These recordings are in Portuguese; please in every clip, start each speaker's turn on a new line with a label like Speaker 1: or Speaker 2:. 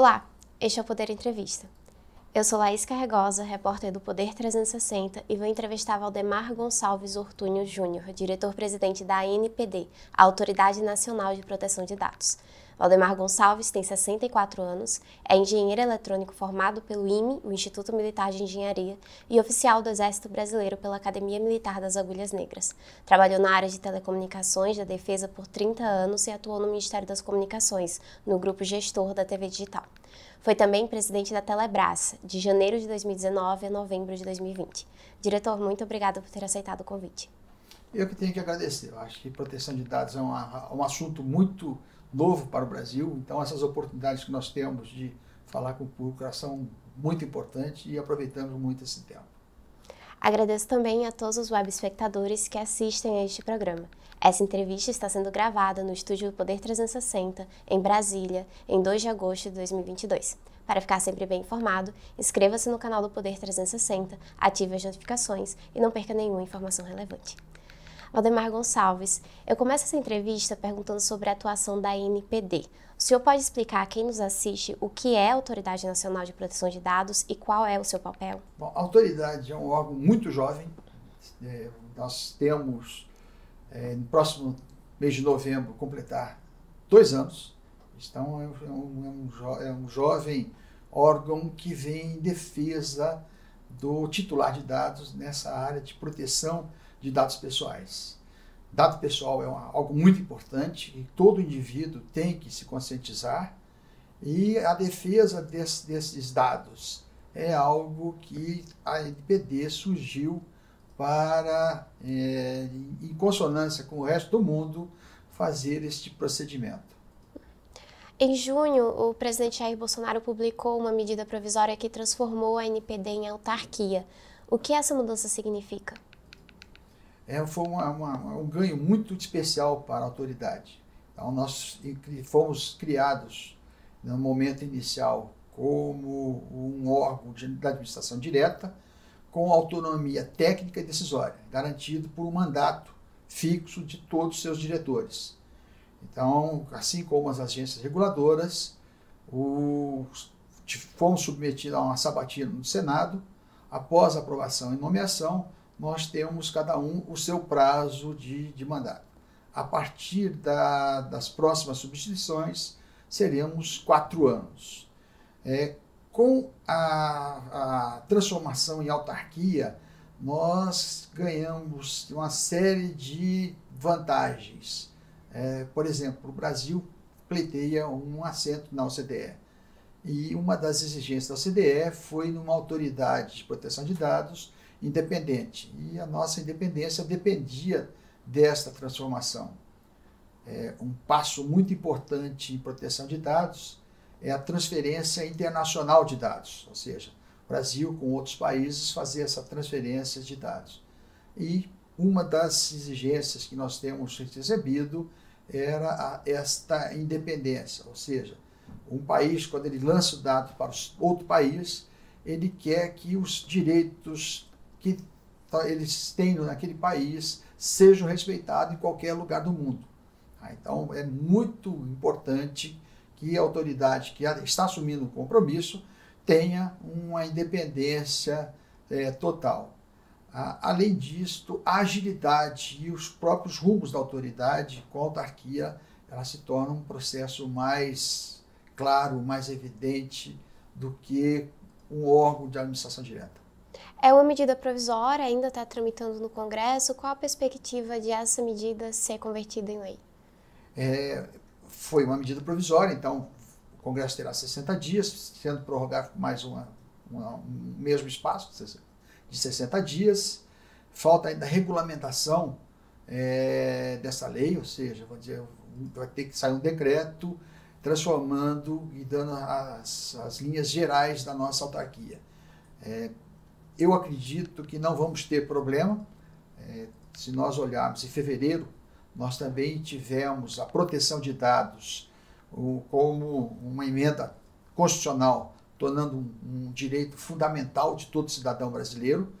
Speaker 1: Olá, este é o Poder Entrevista. Eu sou Laís Carregosa, repórter do Poder 360 e vou entrevistar Valdemar Gonçalves Ortúnio Júnior, diretor-presidente da ANPD, a Autoridade Nacional de Proteção de Dados. Valdemar Gonçalves tem 64 anos, é engenheiro eletrônico formado pelo IME, o Instituto Militar de Engenharia, e oficial do Exército Brasileiro pela Academia Militar das Agulhas Negras. Trabalhou na área de telecomunicações da defesa por 30 anos e atuou no Ministério das Comunicações, no grupo gestor da TV Digital. Foi também presidente da Telebrás, de janeiro de 2019 a novembro de 2020. Diretor, muito obrigado por ter aceitado o convite.
Speaker 2: Eu que tenho que agradecer. Eu acho que proteção de dados é um assunto muito novo para o Brasil, então essas oportunidades que nós temos de falar com o público são muito importantes e aproveitamos muito esse tempo.
Speaker 1: Agradeço também a todos os web espectadores que assistem a este programa. Essa entrevista está sendo gravada no estúdio Poder 360, em Brasília, em 2 de agosto de 2022. Para ficar sempre bem informado, inscreva-se no canal do Poder 360, ative as notificações e não perca nenhuma informação relevante. Valdemar Gonçalves, eu começo essa entrevista perguntando sobre a atuação da NPD. O senhor pode explicar a quem nos assiste o que é a Autoridade Nacional de Proteção de Dados e qual é o seu papel?
Speaker 2: Bom, a autoridade é um órgão muito jovem. É, nós temos, é, no próximo mês de novembro, completar dois anos. Então, é um, é um, é um jovem órgão que vem em defesa do titular de dados nessa área de proteção de dados pessoais. Dado pessoal é uma, algo muito importante e todo indivíduo tem que se conscientizar e a defesa desse, desses dados é algo que a NPD surgiu para, é, em consonância com o resto do mundo, fazer este procedimento.
Speaker 1: Em junho, o presidente Jair Bolsonaro publicou uma medida provisória que transformou a NPD em autarquia. O que essa mudança significa?
Speaker 2: É, foi uma, uma, um ganho muito especial para a autoridade. Então, nós fomos criados no momento inicial como um órgão de, da administração direta, com autonomia técnica e decisória, garantido por um mandato fixo de todos os seus diretores. Então, assim como as agências reguladoras, o, fomos submetidos a uma sabatina no Senado, após aprovação e nomeação, nós temos cada um o seu prazo de, de mandato. A partir da, das próximas substituições, seremos quatro anos. É, com a, a transformação em autarquia, nós ganhamos uma série de vantagens. É, por exemplo, o Brasil pleiteia um assento na OCDE. E uma das exigências da OCDE foi numa autoridade de proteção de dados independente. E a nossa independência dependia desta transformação. É, um passo muito importante em proteção de dados é a transferência internacional de dados, ou seja, o Brasil com outros países fazer essa transferência de dados. E uma das exigências que nós temos recebido era a, esta independência, ou seja, um país, quando ele lança o dado para outro país, ele quer que os direitos que eles têm naquele país sejam respeitados em qualquer lugar do mundo. Tá? Então, é muito importante que a autoridade que está assumindo o compromisso tenha uma independência é, total. Além disso, a agilidade e os próprios rumos da autoridade com a autarquia, ela se torna um processo mais claro, mais evidente do que um órgão de administração direta.
Speaker 1: É uma medida provisória, ainda está tramitando no Congresso. Qual a perspectiva de essa medida ser convertida em lei?
Speaker 2: É, foi uma medida provisória, então o Congresso terá 60 dias, sendo prorrogado mais uma, uma, um mesmo espaço de 60 dias. Falta ainda a regulamentação é, dessa lei, ou seja, dizer, vai ter que sair um decreto transformando e dando as, as linhas gerais da nossa autarquia. É, eu acredito que não vamos ter problema. É, se nós olharmos em fevereiro, nós também tivemos a proteção de dados o, como uma emenda constitucional, tornando um, um direito fundamental de todo cidadão brasileiro.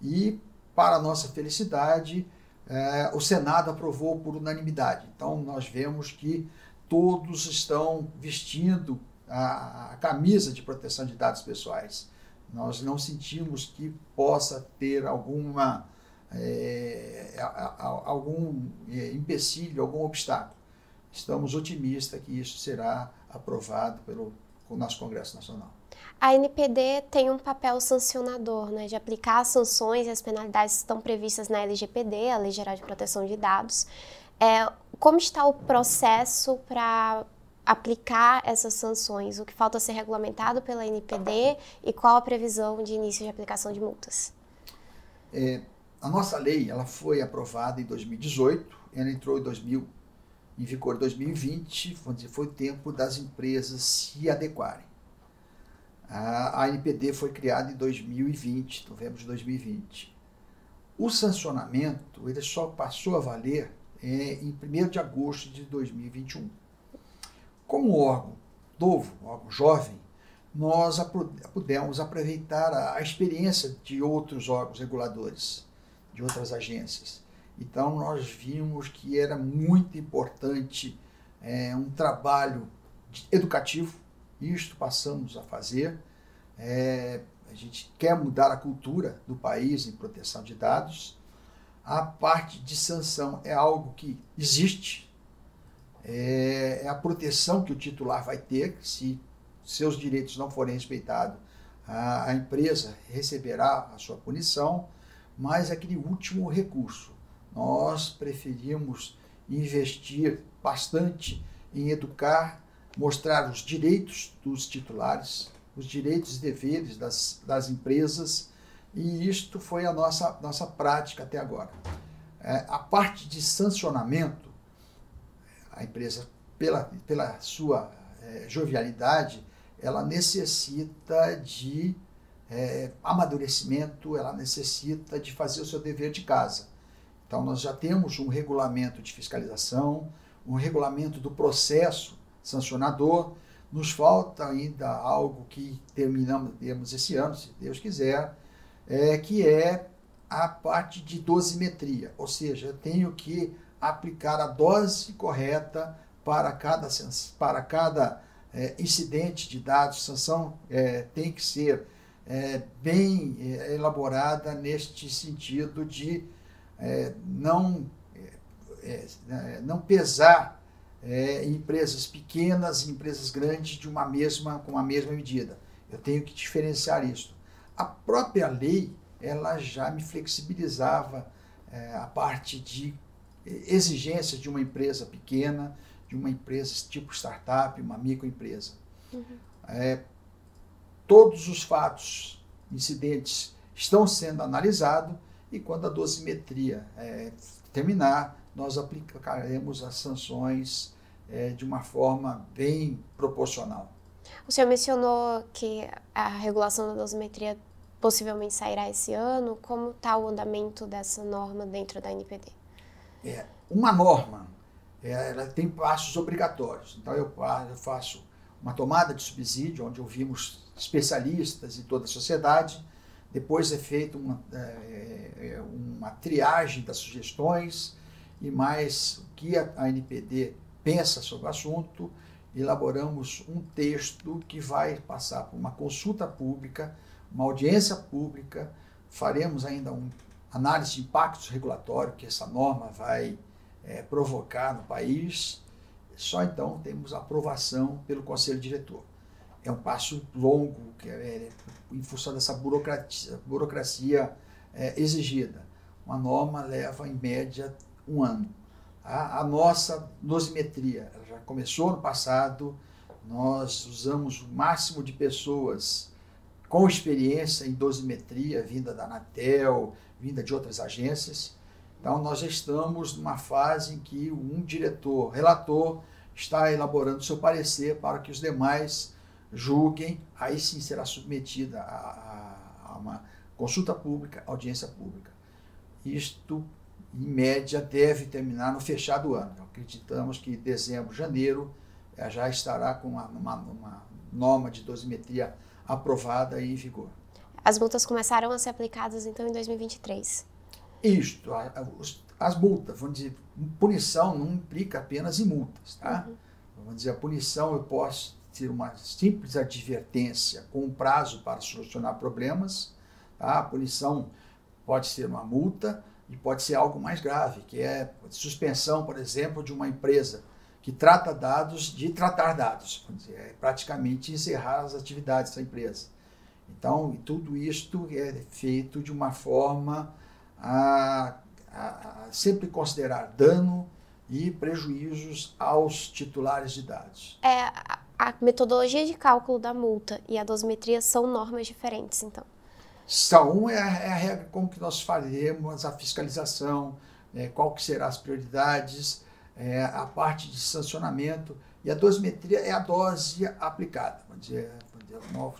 Speaker 2: E, para nossa felicidade, é, o Senado aprovou por unanimidade. Então, nós vemos que todos estão vestindo a, a camisa de proteção de dados pessoais. Nós não sentimos que possa ter alguma é, algum é, empecilho, algum obstáculo. Estamos otimistas que isso será aprovado pelo nosso Congresso Nacional.
Speaker 1: A NPD tem um papel sancionador, né, de aplicar as sanções e as penalidades que estão previstas na LGPD, a Lei Geral de Proteção de Dados. É, como está o processo para aplicar essas sanções? O que falta ser regulamentado pela NPD e qual a previsão de início de aplicação de multas?
Speaker 2: É, a nossa lei ela foi aprovada em 2018, ela entrou em, 2000, em vigor em 2020, foi o tempo das empresas se adequarem. A, a NPD foi criada em 2020, novembro de 2020. O sancionamento ele só passou a valer é, em 1 de agosto de 2021. Como órgão novo, órgão jovem, nós pudemos aproveitar a experiência de outros órgãos reguladores, de outras agências. Então, nós vimos que era muito importante é, um trabalho educativo, isto passamos a fazer. É, a gente quer mudar a cultura do país em proteção de dados. A parte de sanção é algo que existe, é, é a proteção que o titular vai ter, se seus direitos não forem respeitados, a, a empresa receberá a sua punição, mas é aquele último recurso. Nós preferimos investir bastante em educar, mostrar os direitos dos titulares, os direitos e deveres das, das empresas, e isto foi a nossa, nossa prática até agora. É, a parte de sancionamento, a empresa, pela, pela sua é, jovialidade, ela necessita de é, amadurecimento, ela necessita de fazer o seu dever de casa. Então, nós já temos um regulamento de fiscalização, um regulamento do processo sancionador. Nos falta ainda algo que terminamos esse ano, se Deus quiser, é, que é a parte de dosimetria, ou seja, eu tenho que aplicar a dose correta para cada, para cada é, incidente de dados. Sanção é, tem que ser é, bem é, elaborada neste sentido de é, não, é, não pesar empresas pequenas e empresas grandes de uma mesma, com a mesma medida. Eu tenho que diferenciar isso. A própria lei ela já me flexibilizava a parte de exigências de uma empresa pequena, de uma empresa tipo startup, uma microempresa. Uhum. É, todos os fatos, incidentes, estão sendo analisados e quando a dosimetria é, terminar, nós aplicaremos as sanções é, de uma forma bem proporcional.
Speaker 1: O senhor mencionou que a regulação da dosimetria possivelmente sairá esse ano. Como está o andamento dessa norma dentro da NPD?
Speaker 2: É, uma norma, é, ela tem passos obrigatórios. Então eu, eu faço uma tomada de subsídio, onde ouvimos especialistas e toda a sociedade. Depois é feita uma, é, é uma triagem das sugestões e mais o que a, a NPD pensa sobre o assunto. Elaboramos um texto que vai passar por uma consulta pública, uma audiência pública, faremos ainda um análise de impactos regulatório que essa norma vai é, provocar no país. Só então temos aprovação pelo Conselho Diretor. É um passo longo, que é, é em função dessa burocracia, burocracia é, exigida. Uma norma leva, em média, um ano. A, a nossa dosimetria já começou no passado, nós usamos o máximo de pessoas com experiência em dosimetria, vinda da Anatel, vinda de outras agências. Então, nós estamos numa fase em que um diretor, relator, está elaborando seu parecer para que os demais julguem, aí sim será submetida a, a, a uma consulta pública, audiência pública. Isto, em média, deve terminar no fechado ano. Acreditamos que dezembro, janeiro, eh, já estará com uma, uma, uma norma de dosimetria aprovada e em vigor.
Speaker 1: As multas começaram a ser aplicadas então em 2023.
Speaker 2: Isto, as multas, vamos dizer, punição não implica apenas em multas, tá? Uhum. Vamos dizer, a punição eu posso ser uma simples advertência com um prazo para solucionar problemas. Tá? A punição pode ser uma multa e pode ser algo mais grave, que é suspensão, por exemplo, de uma empresa que trata dados de tratar dados, dizer, é praticamente encerrar as atividades da empresa. Então, tudo isto é feito de uma forma a, a, a sempre considerar dano e prejuízos aos titulares de dados.
Speaker 1: É, a metodologia de cálculo da multa e a dosimetria são normas diferentes, então?
Speaker 2: São, é a, é a regra como que nós faremos a fiscalização, é, qual que serão as prioridades, é, a parte de sancionamento, e a dosimetria é a dose aplicada. Vamos dizer,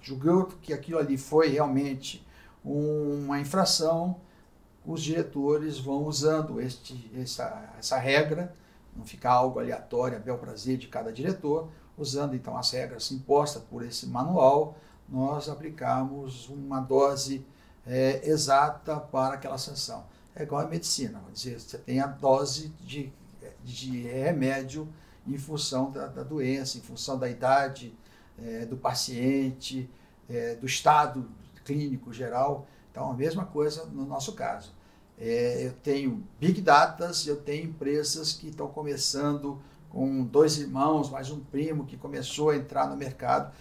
Speaker 2: julgamos que aquilo ali foi realmente uma infração, os diretores vão usando este, essa, essa regra, não ficar algo aleatório, a bel prazer de cada diretor, usando então as regras impostas por esse manual, nós aplicamos uma dose é, exata para aquela sanção. É igual a medicina, dizer, você tem a dose de, de remédio em função da, da doença, em função da idade é, do paciente, é, do estado clínico geral. Então, a mesma coisa no nosso caso. É, eu tenho big datas, eu tenho empresas que estão começando com dois irmãos, mais um primo que começou a entrar no mercado.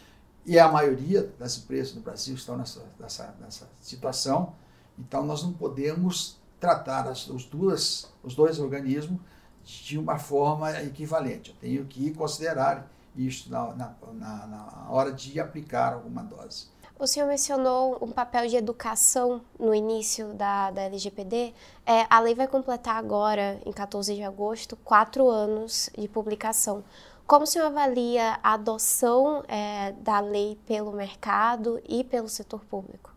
Speaker 2: E a maioria das empresas no Brasil estão nessa, nessa, nessa situação. Então, nós não podemos tratar as, os, duas, os dois organismos de uma forma equivalente. Eu tenho que considerar isso na, na, na, na hora de aplicar alguma dose.
Speaker 1: O senhor mencionou um papel de educação no início da, da LGPD. É, a lei vai completar agora, em 14 de agosto, quatro anos de publicação. Como o senhor avalia a adoção é, da lei pelo mercado e pelo setor público?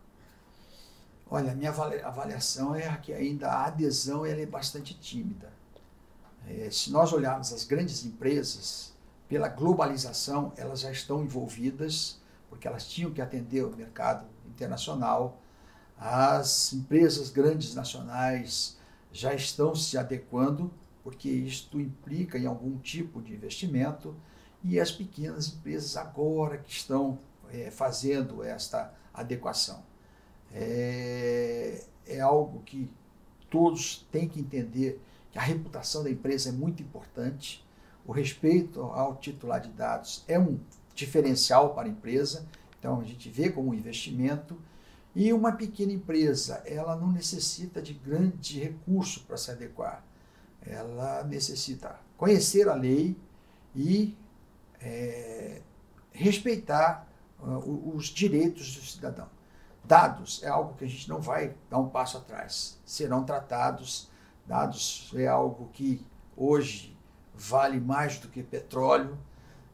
Speaker 2: Olha, a minha avaliação é que ainda a adesão ela é bastante tímida. É, se nós olharmos as grandes empresas, pela globalização, elas já estão envolvidas porque elas tinham que atender o mercado internacional. As empresas grandes nacionais já estão se adequando, porque isto implica em algum tipo de investimento, e as pequenas empresas agora que estão é, fazendo esta adequação. É, é algo que todos têm que entender a reputação da empresa é muito importante, o respeito ao titular de dados é um diferencial para a empresa. Então a gente vê como um investimento. E uma pequena empresa, ela não necessita de grande recurso para se adequar. Ela necessita conhecer a lei e é, respeitar uh, os direitos do cidadão. Dados é algo que a gente não vai dar um passo atrás. Serão tratados. Dados é algo que hoje vale mais do que petróleo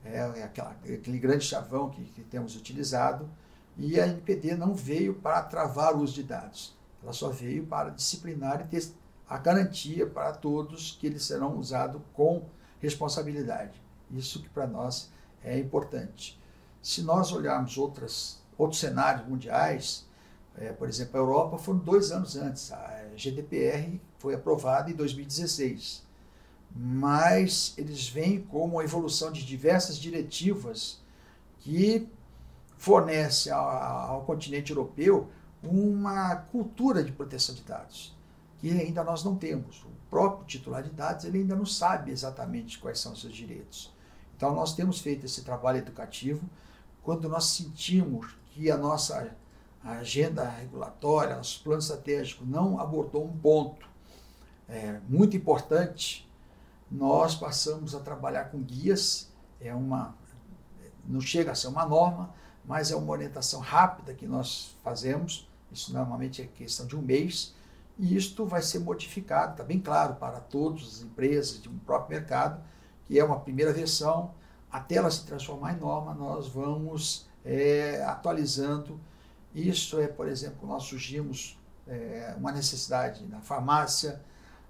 Speaker 2: é, é aquela, aquele grande chavão que, que temos utilizado, e a NPD não veio para travar o uso de dados, ela só veio para disciplinar e ter a garantia para todos que eles serão usados com responsabilidade. Isso que para nós é importante. Se nós olharmos outras, outros cenários mundiais, é, por exemplo, a Europa foram dois anos antes. A GDPR foi aprovada em 2016 mas eles vêm como a evolução de diversas diretivas que fornece ao, ao continente europeu uma cultura de proteção de dados que ainda nós não temos. O próprio titular de dados ele ainda não sabe exatamente quais são os seus direitos. Então nós temos feito esse trabalho educativo quando nós sentimos que a nossa agenda regulatória, nosso plano estratégico não abordou um ponto é, muito importante nós passamos a trabalhar com guias, é uma não chega a ser uma norma, mas é uma orientação rápida que nós fazemos, isso normalmente é questão de um mês, e isto vai ser modificado, está bem claro para todas as empresas de um próprio mercado, que é uma primeira versão, até ela se transformar em norma, nós vamos é, atualizando. Isso é, por exemplo, nós surgimos é, uma necessidade na farmácia,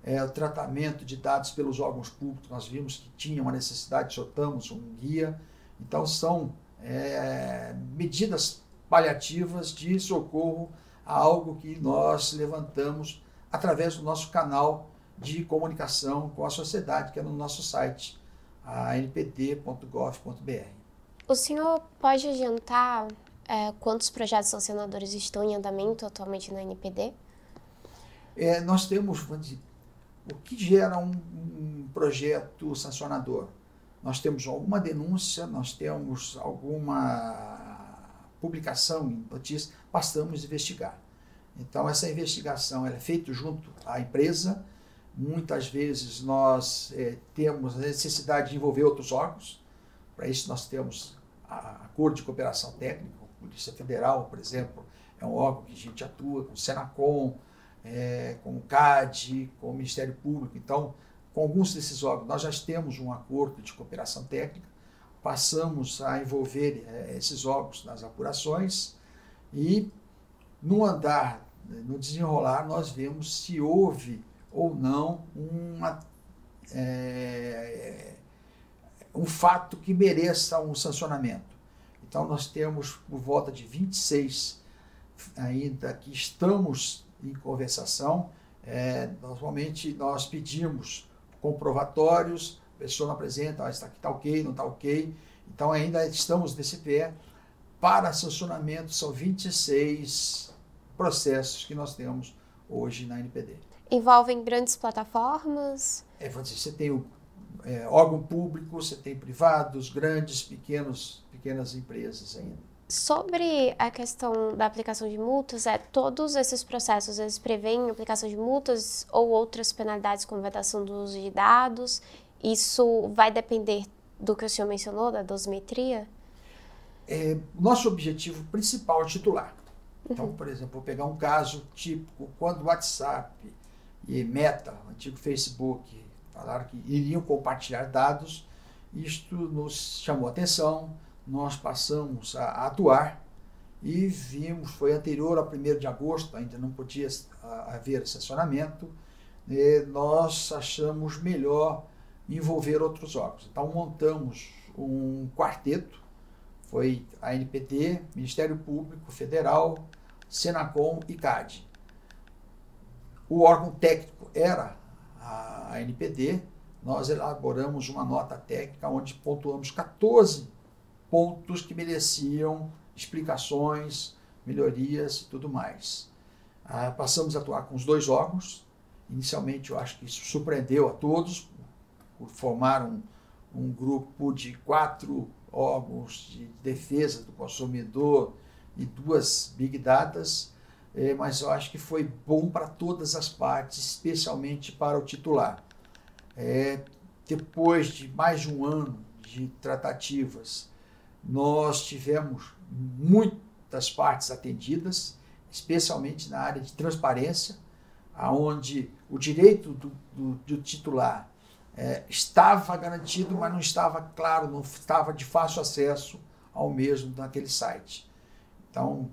Speaker 2: é, o tratamento de dados pelos órgãos públicos, nós vimos que tinha uma necessidade, soltamos um guia. Então, são é, medidas paliativas de socorro a algo que nós levantamos através do nosso canal de comunicação com a sociedade, que é no nosso site, a npd.gov.br.
Speaker 1: O senhor pode adiantar é, quantos projetos sancionadores estão em andamento atualmente na NPD?
Speaker 2: É, nós temos o que gera um, um, projeto sancionador. Nós temos alguma denúncia, nós temos alguma publicação em notícia, passamos a investigar. Então, essa investigação é feita junto à empresa. Muitas vezes nós é, temos a necessidade de envolver outros órgãos. Para isso, nós temos acordo de cooperação técnica. Polícia Federal, por exemplo, é um órgão que a gente atua com o Senacom, é, com o CAD, com o Ministério Público. Então, com alguns desses órgãos, nós já temos um acordo de cooperação técnica, passamos a envolver é, esses órgãos nas apurações e, no andar no desenrolar, nós vemos se houve ou não uma, é, um fato que mereça um sancionamento. Então, nós temos por volta de 26 ainda que estamos em conversação. É, normalmente, nós pedimos comprovatórios, a pessoa não apresenta, ah, está aqui está ok, não está ok. Então, ainda estamos nesse pé. Para sancionamento, são 26 processos que nós temos hoje na NPD.
Speaker 1: Envolvem grandes plataformas?
Speaker 2: É, você tem o é, órgão público, você tem privados, grandes, pequenos, pequenas empresas ainda.
Speaker 1: Sobre a questão da aplicação de multas, é todos esses processos eles prevêem aplicação de multas ou outras penalidades como vedação do uso de dados. Isso vai depender do que o senhor mencionou, da dosimetria?
Speaker 2: É, nosso objetivo principal é titular. Então, por exemplo, vou pegar um caso típico, quando o WhatsApp e Meta, o antigo Facebook, falaram que iriam compartilhar dados, isto nos chamou atenção, nós passamos a atuar e vimos, foi anterior ao 1 de agosto, ainda não podia haver estacionamento, nós achamos melhor envolver outros órgãos. Então montamos um quarteto, foi a NPT, Ministério Público Federal, Senacom e CAD. O órgão técnico era a NPD, nós elaboramos uma nota técnica onde pontuamos 14 pontos que mereciam explicações, melhorias e tudo mais. Ah, passamos a atuar com os dois órgãos. Inicialmente, eu acho que isso surpreendeu a todos, por formar um, um grupo de quatro órgãos de defesa do consumidor e duas big datas, é, mas eu acho que foi bom para todas as partes, especialmente para o titular. É, depois de mais de um ano de tratativas, nós tivemos muitas partes atendidas, especialmente na área de transparência, aonde o direito do, do, do titular é, estava garantido, mas não estava claro, não estava de fácil acesso ao mesmo naquele site. Então,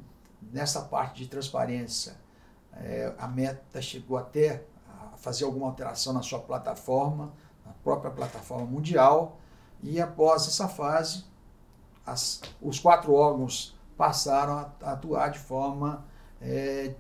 Speaker 2: nessa parte de transparência, é, a Meta chegou até a fazer alguma alteração na sua plataforma, na própria plataforma mundial, e após essa fase, as, os quatro órgãos passaram a, atuar de forma é,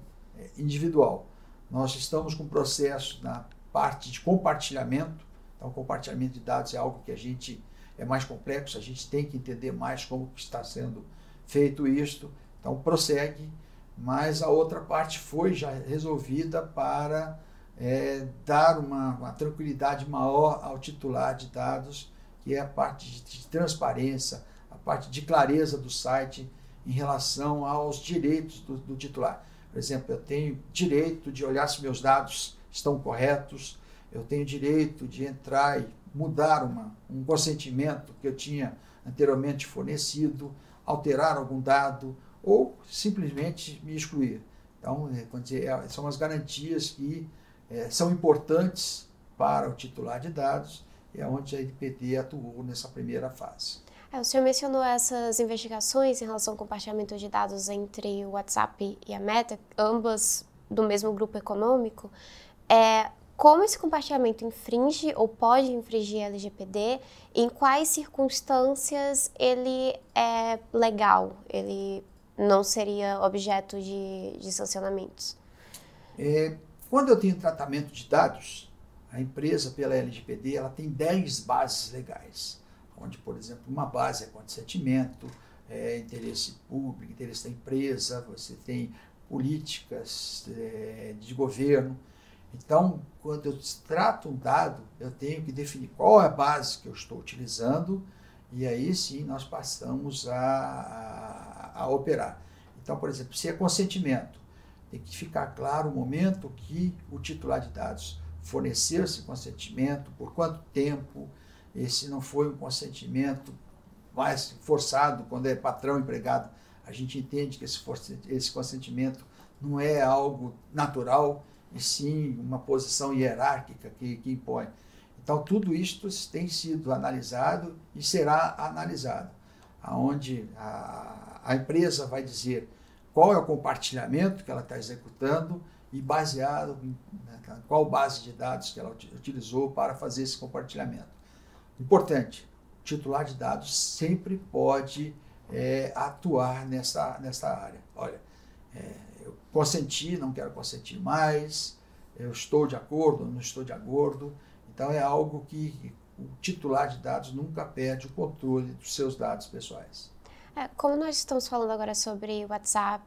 Speaker 2: individual. Nós estamos com processo na parte de compartilhamento, então compartilhamento de dados é algo que a gente é mais complexo, a gente tem que entender mais como está sendo feito isto. Então prossegue, mas a outra parte foi já resolvida para é, dar uma, uma, tranquilidade maior ao titular de dados, que é a parte de, de transparência, a parte de clareza do site em relação aos direitos do, do titular. Por exemplo, eu tenho direito de olhar se meus dados estão corretos, eu tenho direito de entrar e mudar uma, um consentimento que eu tinha anteriormente fornecido, alterar algum dado, ou simplesmente me excluir. Então, é, dizer, é, são as garantias que é, são importantes para o titular de dados e é onde a NPD atuou nessa primeira fase.
Speaker 1: É, o senhor mencionou essas investigações em relação ao compartilhamento de dados entre o WhatsApp e a Meta, ambas do mesmo grupo econômico. É, como esse compartilhamento infringe ou pode infringir a LGPD, em quais circunstâncias ele é legal, ele não seria objeto de, de sancionamentos?
Speaker 2: É, quando eu tenho tratamento de dados, a empresa, pela LGPD, ela tem 10 bases legais. onde, por exemplo, uma base é consentimento, é, interesse público, interesse da empresa, você tem políticas é, de governo. Então, quando eu trato um dado, eu tenho que definir qual é a base que eu estou utilizando e aí sim nós passamos a, a, a operar. Então, por exemplo, se é consentimento, tem que ficar claro o momento que o titular de dados forneceu esse consentimento, por quanto tempo, esse não foi um consentimento mais forçado, quando é patrão empregado, a gente entende que esse, esse consentimento não é algo natural, e sim uma posição hierárquica que, que impõe. Então, tudo isto tem sido analisado e será analisado, aonde a, a empresa vai dizer qual é o compartilhamento que ela está executando e baseado em né, qual base de dados que ela utilizou para fazer esse compartilhamento. Importante, o titular de dados sempre pode é, atuar nessa, nessa área. Olha, é, eu consenti, não quero consentir mais, eu estou de acordo, não estou de acordo. Então é algo que o titular de dados nunca perde o controle dos seus dados pessoais.
Speaker 1: É, como nós estamos falando agora sobre WhatsApp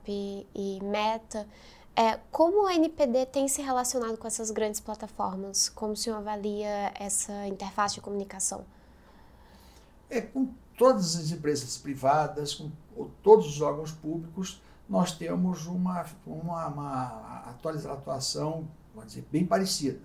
Speaker 1: e, Meta, é, como a NPD tem se relacionado com essas grandes plataformas? Como o senhor avalia essa interface de comunicação?
Speaker 2: É, com todas as empresas privadas, com todos os órgãos públicos, nós temos uma, uma, uma atuação vamos dizer, bem parecida.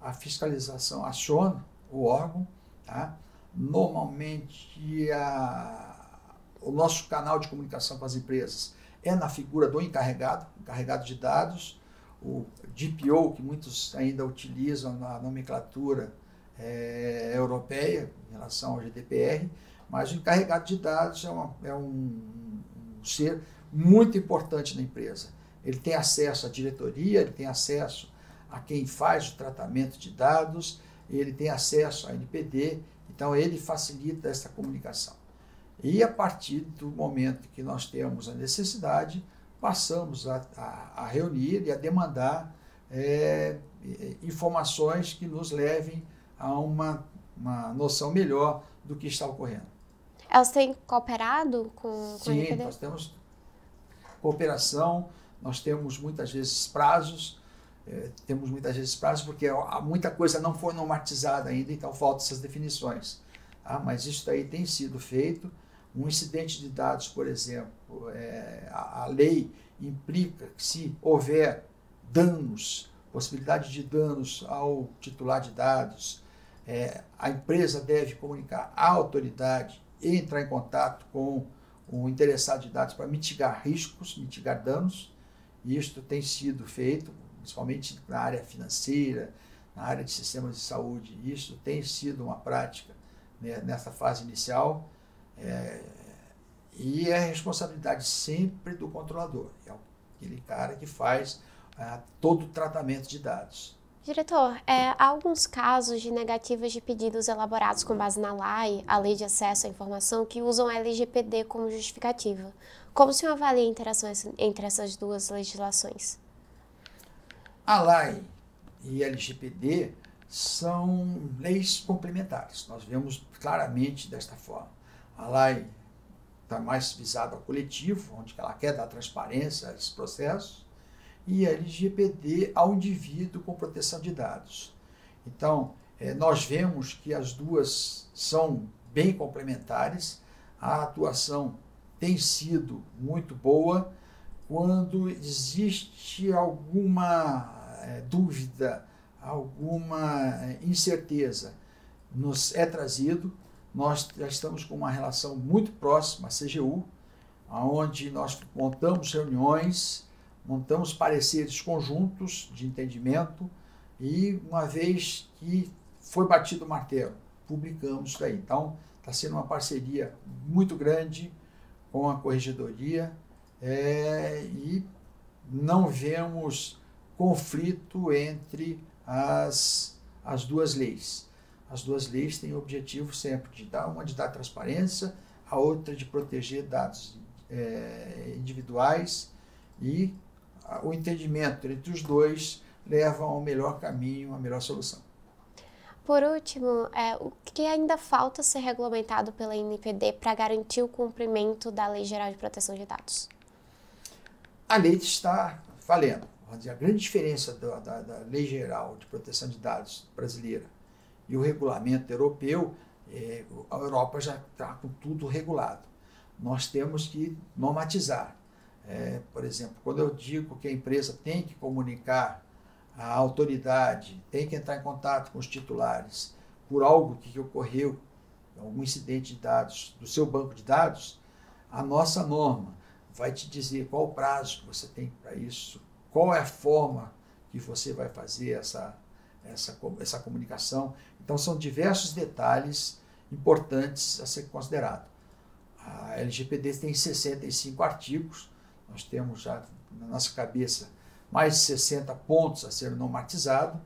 Speaker 2: A fiscalização aciona o órgão, tá? normalmente a, o nosso canal de comunicação com as empresas é na figura do encarregado, encarregado de dados, o DPO, que muitos ainda utilizam na nomenclatura é, europeia em relação ao GDPR, mas o encarregado de dados é, uma, é um, um ser muito importante na empresa. Ele tem acesso à diretoria, ele tem acesso a quem faz o tratamento de dados, ele tem acesso à NPD, então ele facilita essa comunicação. E a partir do momento que nós temos a necessidade, passamos a, a, a reunir e a demandar é, informações que nos levem a uma, uma noção melhor do que está ocorrendo.
Speaker 1: Elas têm cooperado com, com
Speaker 2: Sim, a NPD? nós temos cooperação, nós temos muitas vezes prazos, é, temos muitas vezes prazos porque muita coisa não foi normatizada ainda, então faltam essas definições. Ah, mas isso daí tem sido feito. Um incidente de dados, por exemplo, é, a, a lei implica que se houver danos, possibilidade de danos ao titular de dados, é, a empresa deve comunicar à autoridade e entrar em contato com o interessado de dados para mitigar riscos, mitigar danos. Isto tem sido feito principalmente na área financeira, na área de sistemas de saúde. Isso tem sido uma prática né, nessa fase inicial é, e é responsabilidade sempre do controlador, é aquele cara que faz é, todo o tratamento de dados.
Speaker 1: Diretor, é, há alguns casos de negativas de pedidos elaborados com base na LAI, a Lei de Acesso à Informação, que usam a LGPD como justificativa. Como o senhor avalia a interação entre essas duas legislações?
Speaker 2: A LAI e LGPD são leis complementares. Nós vemos claramente desta forma. A LAI está mais visada ao coletivo, onde ela quer dar transparência a esses processos, e a LGPD ao indivíduo com proteção de dados. Então, é, nós vemos que as duas são bem complementares, a atuação tem sido muito boa, quando existe alguma é, dúvida, alguma é, incerteza, nos é trazido. Nós já estamos com uma relação muito próxima à CGU, onde nós montamos reuniões, montamos pareceres conjuntos de entendimento e, uma vez que foi batido o martelo, publicamos isso aí. Então, está sendo uma parceria muito grande com a corregedoria é, e não vemos conflito entre as, as duas leis. As duas leis têm o objetivo sempre de dar uma de dar transparência, a outra de proteger dados é, individuais e o entendimento entre os dois leva ao melhor caminho, à melhor solução.
Speaker 1: Por último, é, o que ainda falta ser regulamentado pela NPD para garantir o cumprimento da Lei Geral de Proteção de Dados?
Speaker 2: A lei está valendo. A grande diferença da, da, da Lei Geral de Proteção de Dados brasileira e o regulamento europeu, é, a Europa já está com tudo regulado. Nós temos que normatizar. É, por exemplo, quando eu digo que a empresa tem que comunicar à autoridade, tem que entrar em contato com os titulares por algo que ocorreu, algum incidente de dados do seu banco de dados, a nossa norma vai te dizer qual o prazo que você tem para isso, qual é a forma que você vai fazer essa, essa, essa comunicação. Então, são diversos detalhes importantes a ser considerado. A LGPD tem 65 artigos, nós temos já na nossa cabeça mais de 60 pontos a ser normatizados.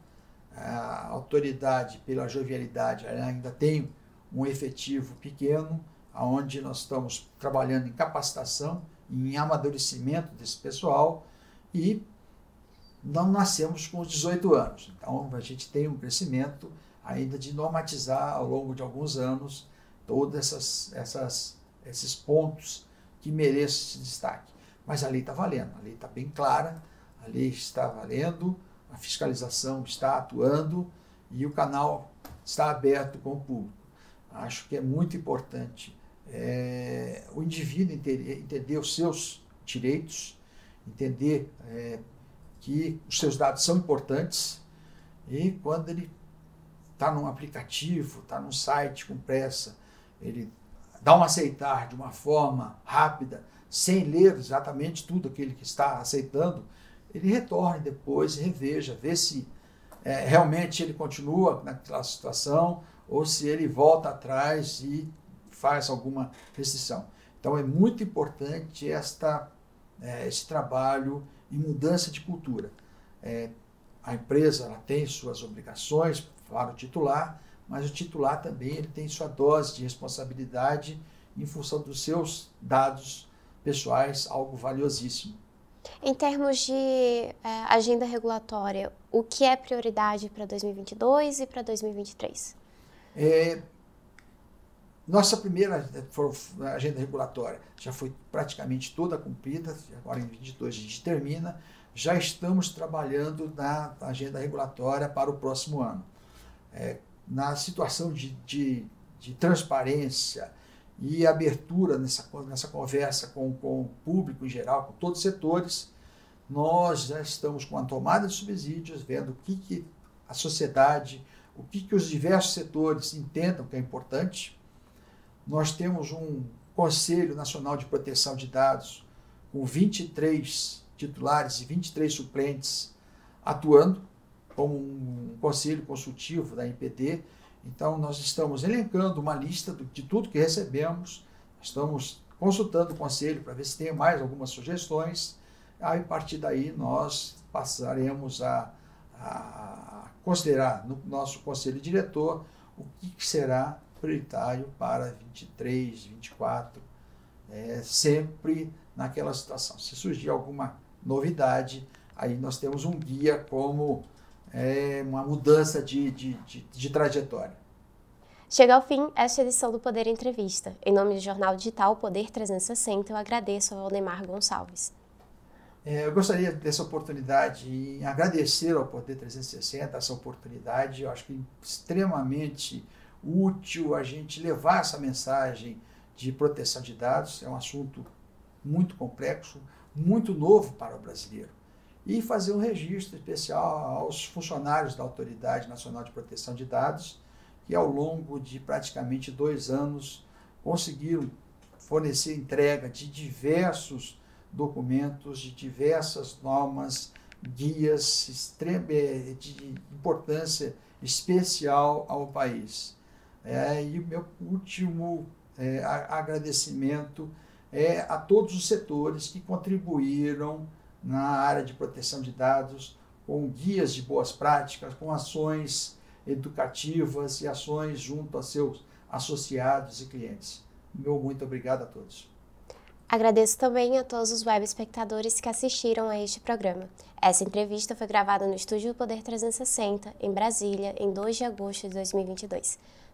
Speaker 2: A autoridade, pela jovialidade, ainda tem um efetivo pequeno, onde nós estamos trabalhando em capacitação, em amadurecimento desse pessoal e não nascemos com os 18 anos. Então, a gente tem um crescimento ainda de normatizar ao longo de alguns anos todos essas, essas, esses pontos que merecem esse destaque. Mas a lei está valendo, a lei está bem clara, a lei está valendo, a fiscalização está atuando e o canal está aberto com o público. Acho que é muito importante é, o indivíduo entender, entender, os seus direitos, entender é, que os seus dados são importantes e quando ele está num aplicativo, está num site com pressa, ele dá um aceitar de uma forma rápida, sem ler exatamente tudo aquilo que está aceitando, ele retorne depois reveja, vê se é, realmente ele continua naquela situação ou se ele volta atrás e faz alguma restrição. Então é muito importante esta, é, esse trabalho e mudança de cultura. É, a empresa ela tem suas obrigações para o titular, mas o titular também ele tem sua dose de responsabilidade em função dos seus dados pessoais, algo valiosíssimo.
Speaker 1: Em termos de é, agenda regulatória, o que é prioridade para 2022 e para 2023?
Speaker 2: É, nossa primeira agenda regulatória já foi praticamente toda cumprida, agora em 2022 a gente termina. Já estamos trabalhando na agenda regulatória para o próximo ano. É, na situação de, de, de transparência, e abertura nessa, nessa conversa com, com o público em geral, com todos os setores, nós já estamos com a tomada de subsídios, vendo o que, que a sociedade, o que, que os diversos setores entendam que é importante. Nós temos um Conselho Nacional de Proteção de Dados com 23 titulares e 23 suplentes atuando como um conselho consultivo da NPD, então, nós estamos elencando uma lista de tudo que recebemos, estamos consultando o conselho para ver se tem mais algumas sugestões. Aí, a partir daí, nós passaremos a, a considerar no nosso conselho diretor o que será prioritário para 23, 24, é, sempre naquela situação. Se surgir alguma novidade, aí nós temos um guia como é uma mudança de, de, de, de trajetória.
Speaker 1: Chega ao fim esta edição do Poder Entrevista. Em nome do jornal digital Poder 360, eu agradeço ao Valdemar Gonçalves.
Speaker 2: É, eu gostaria dessa oportunidade e agradecer ao Poder 360 essa oportunidade. Eu acho que extremamente útil a gente levar essa mensagem de proteção de dados. É um assunto muito complexo, muito novo para o brasileiro e fazer um registro especial aos funcionários da Autoridade Nacional de Proteção de Dados, que ao longo de praticamente dois anos conseguiram fornecer entrega de diversos documentos, de diversas normas, guias eh, de importância especial ao país. É, e o meu último é, agradecimento é a todos os setores que contribuíram na área de proteção de dados, com guias de boas práticas, com ações educativas e ações junto a seus associados e clientes. Meu muito obrigado a todos.
Speaker 1: Agradeço também a todos os web espectadores que assistiram a este programa. Essa entrevista foi gravada no Estúdio do Poder 360, em Brasília, em 2 de agosto de 2022.